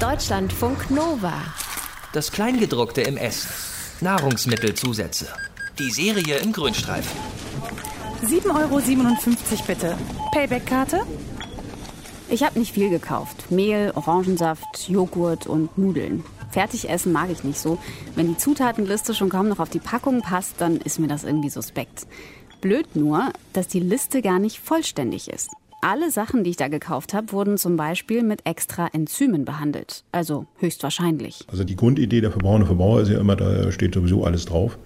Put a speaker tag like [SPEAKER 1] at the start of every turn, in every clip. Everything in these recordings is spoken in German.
[SPEAKER 1] Deutschlandfunk Nova.
[SPEAKER 2] Das Kleingedruckte im Essen. Nahrungsmittelzusätze. Die Serie im Grünstreifen.
[SPEAKER 3] 7,57 Euro bitte. Payback-Karte?
[SPEAKER 4] Ich habe nicht viel gekauft. Mehl, Orangensaft, Joghurt und Nudeln. Fertigessen mag ich nicht so. Wenn die Zutatenliste schon kaum noch auf die Packung passt, dann ist mir das irgendwie suspekt. Blöd nur, dass die Liste gar nicht vollständig ist. Alle Sachen, die ich da gekauft habe, wurden zum Beispiel mit extra Enzymen behandelt. Also höchstwahrscheinlich.
[SPEAKER 5] Also die Grundidee der Verbraucher und Verbraucher ist ja immer, da steht sowieso alles drauf.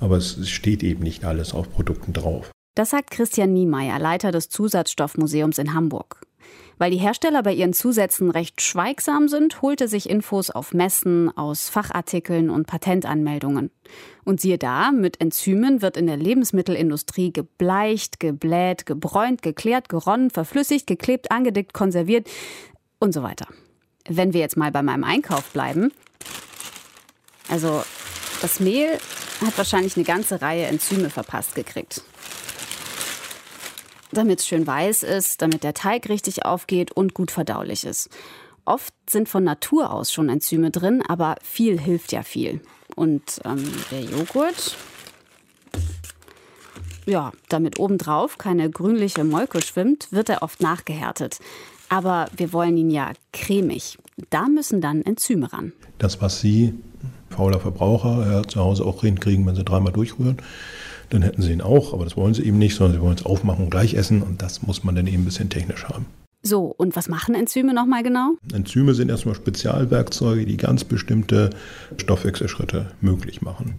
[SPEAKER 5] Aber es steht eben nicht alles auf Produkten drauf.
[SPEAKER 4] Das sagt Christian Niemeyer, Leiter des Zusatzstoffmuseums in Hamburg. Weil die Hersteller bei ihren Zusätzen recht schweigsam sind, holt er sich Infos auf Messen, aus Fachartikeln und Patentanmeldungen. Und siehe da, mit Enzymen wird in der Lebensmittelindustrie gebleicht, gebläht, gebräunt, geklärt, geronnen, verflüssigt, geklebt, angedickt, konserviert und so weiter. Wenn wir jetzt mal bei meinem Einkauf bleiben. Also, das Mehl hat wahrscheinlich eine ganze Reihe Enzyme verpasst gekriegt damit es schön weiß ist, damit der Teig richtig aufgeht und gut verdaulich ist. Oft sind von Natur aus schon Enzyme drin, aber viel hilft ja viel. Und ähm, der Joghurt, ja, damit obendrauf keine grünliche Molke schwimmt, wird er oft nachgehärtet. Aber wir wollen ihn ja cremig. Da müssen dann Enzyme ran.
[SPEAKER 5] Das, was Sie, fauler Verbraucher, ja, zu Hause auch hinkriegen, wenn Sie dreimal durchrühren, dann hätten sie ihn auch, aber das wollen sie eben nicht, sondern sie wollen es aufmachen und gleich essen und das muss man dann eben ein bisschen technisch haben.
[SPEAKER 4] So, und was machen Enzyme nochmal genau?
[SPEAKER 5] Enzyme sind erstmal Spezialwerkzeuge, die ganz bestimmte Stoffwechselschritte möglich machen.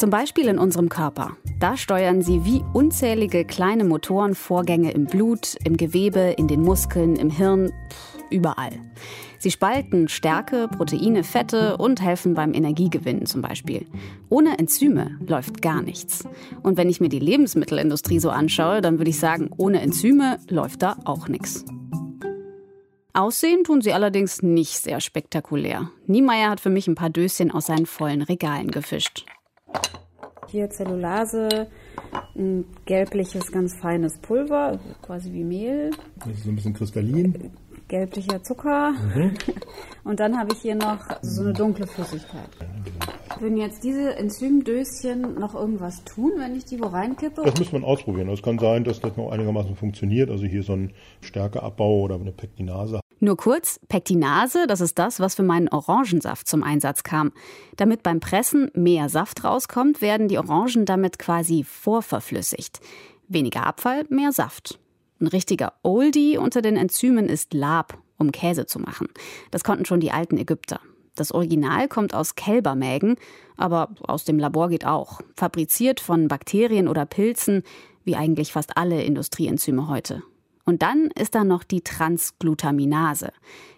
[SPEAKER 4] Zum Beispiel in unserem Körper. Da steuern sie wie unzählige kleine Motoren Vorgänge im Blut, im Gewebe, in den Muskeln, im Hirn, überall. Sie spalten Stärke, Proteine, Fette und helfen beim Energiegewinnen zum Beispiel. Ohne Enzyme läuft gar nichts. Und wenn ich mir die Lebensmittelindustrie so anschaue, dann würde ich sagen, ohne Enzyme läuft da auch nichts. Aussehen tun sie allerdings nicht sehr spektakulär. Niemeyer hat für mich ein paar Döschen aus seinen vollen Regalen gefischt. Hier Zellulase, ein gelbliches, ganz feines Pulver, quasi wie Mehl.
[SPEAKER 5] Das ist so ein bisschen kristallin
[SPEAKER 4] gelblicher Zucker. Mhm. Und dann habe ich hier noch so eine dunkle Flüssigkeit. Würden jetzt diese Enzymdöschen noch irgendwas tun, wenn ich die wo reinkippe?
[SPEAKER 5] Das muss man ausprobieren. Es kann sein, dass das noch einigermaßen funktioniert. Also hier so ein Stärkeabbau oder eine Pektinase.
[SPEAKER 4] Nur kurz, Pektinase, das ist das, was für meinen Orangensaft zum Einsatz kam. Damit beim Pressen mehr Saft rauskommt, werden die Orangen damit quasi vorverflüssigt. Weniger Abfall, mehr Saft. Ein richtiger Oldie unter den Enzymen ist Lab, um Käse zu machen. Das konnten schon die alten Ägypter. Das Original kommt aus Kälbermägen, aber aus dem Labor geht auch. Fabriziert von Bakterien oder Pilzen, wie eigentlich fast alle Industrieenzyme heute. Und dann ist da noch die Transglutaminase,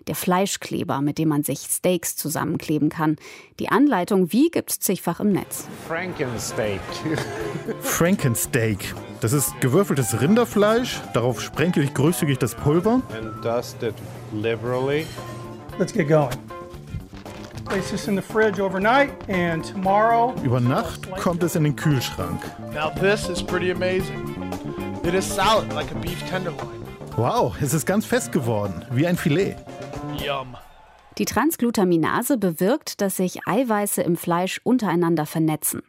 [SPEAKER 4] der Fleischkleber, mit dem man sich Steaks zusammenkleben kann. Die Anleitung, wie, gibt's zigfach im Netz.
[SPEAKER 6] Frankensteak.
[SPEAKER 7] Frankensteak. Das ist gewürfeltes Rinderfleisch. Darauf sprenkel ich großzügig das Pulver.
[SPEAKER 6] And dust it liberally.
[SPEAKER 8] Let's get going. Place this in the fridge overnight and tomorrow.
[SPEAKER 7] Über Nacht kommt es in den Kühlschrank.
[SPEAKER 6] Now this is pretty amazing. It is solid like a beef tenderloin.
[SPEAKER 7] Wow, es ist ganz fest geworden, wie ein Filet.
[SPEAKER 6] Yum.
[SPEAKER 4] Die Transglutaminase bewirkt, dass sich Eiweiße im Fleisch untereinander vernetzen.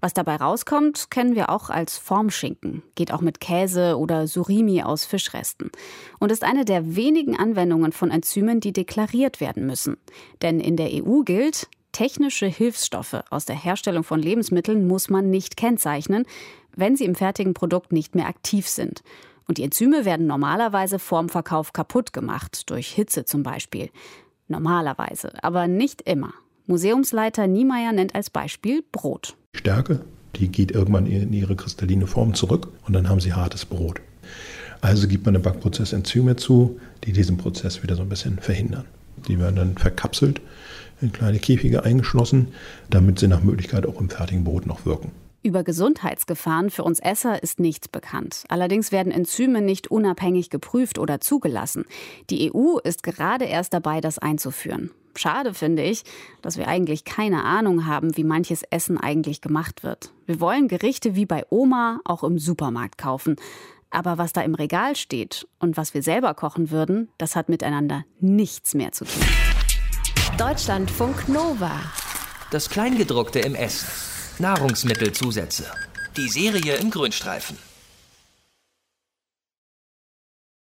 [SPEAKER 4] Was dabei rauskommt, kennen wir auch als Formschinken. Geht auch mit Käse oder Surimi aus Fischresten. Und ist eine der wenigen Anwendungen von Enzymen, die deklariert werden müssen. Denn in der EU gilt, technische Hilfsstoffe aus der Herstellung von Lebensmitteln muss man nicht kennzeichnen, wenn sie im fertigen Produkt nicht mehr aktiv sind. Und die Enzyme werden normalerweise vorm Verkauf kaputt gemacht, durch Hitze zum Beispiel. Normalerweise, aber nicht immer. Museumsleiter Niemeyer nennt als Beispiel Brot.
[SPEAKER 5] Stärke, die geht irgendwann in ihre kristalline Form zurück und dann haben sie hartes Brot. Also gibt man im Backprozess Enzyme zu, die diesen Prozess wieder so ein bisschen verhindern. Die werden dann verkapselt, in kleine Käfige eingeschlossen, damit sie nach Möglichkeit auch im fertigen Brot noch wirken.
[SPEAKER 4] Über Gesundheitsgefahren für uns Esser ist nichts bekannt. Allerdings werden Enzyme nicht unabhängig geprüft oder zugelassen. Die EU ist gerade erst dabei, das einzuführen. Schade finde ich, dass wir eigentlich keine Ahnung haben, wie manches Essen eigentlich gemacht wird. Wir wollen Gerichte wie bei Oma auch im Supermarkt kaufen. Aber was da im Regal steht und was wir selber kochen würden, das hat miteinander nichts mehr zu tun.
[SPEAKER 1] Deutschlandfunk Nova.
[SPEAKER 2] Das Kleingedruckte im Essen. Nahrungsmittelzusätze. Die Serie im Grünstreifen.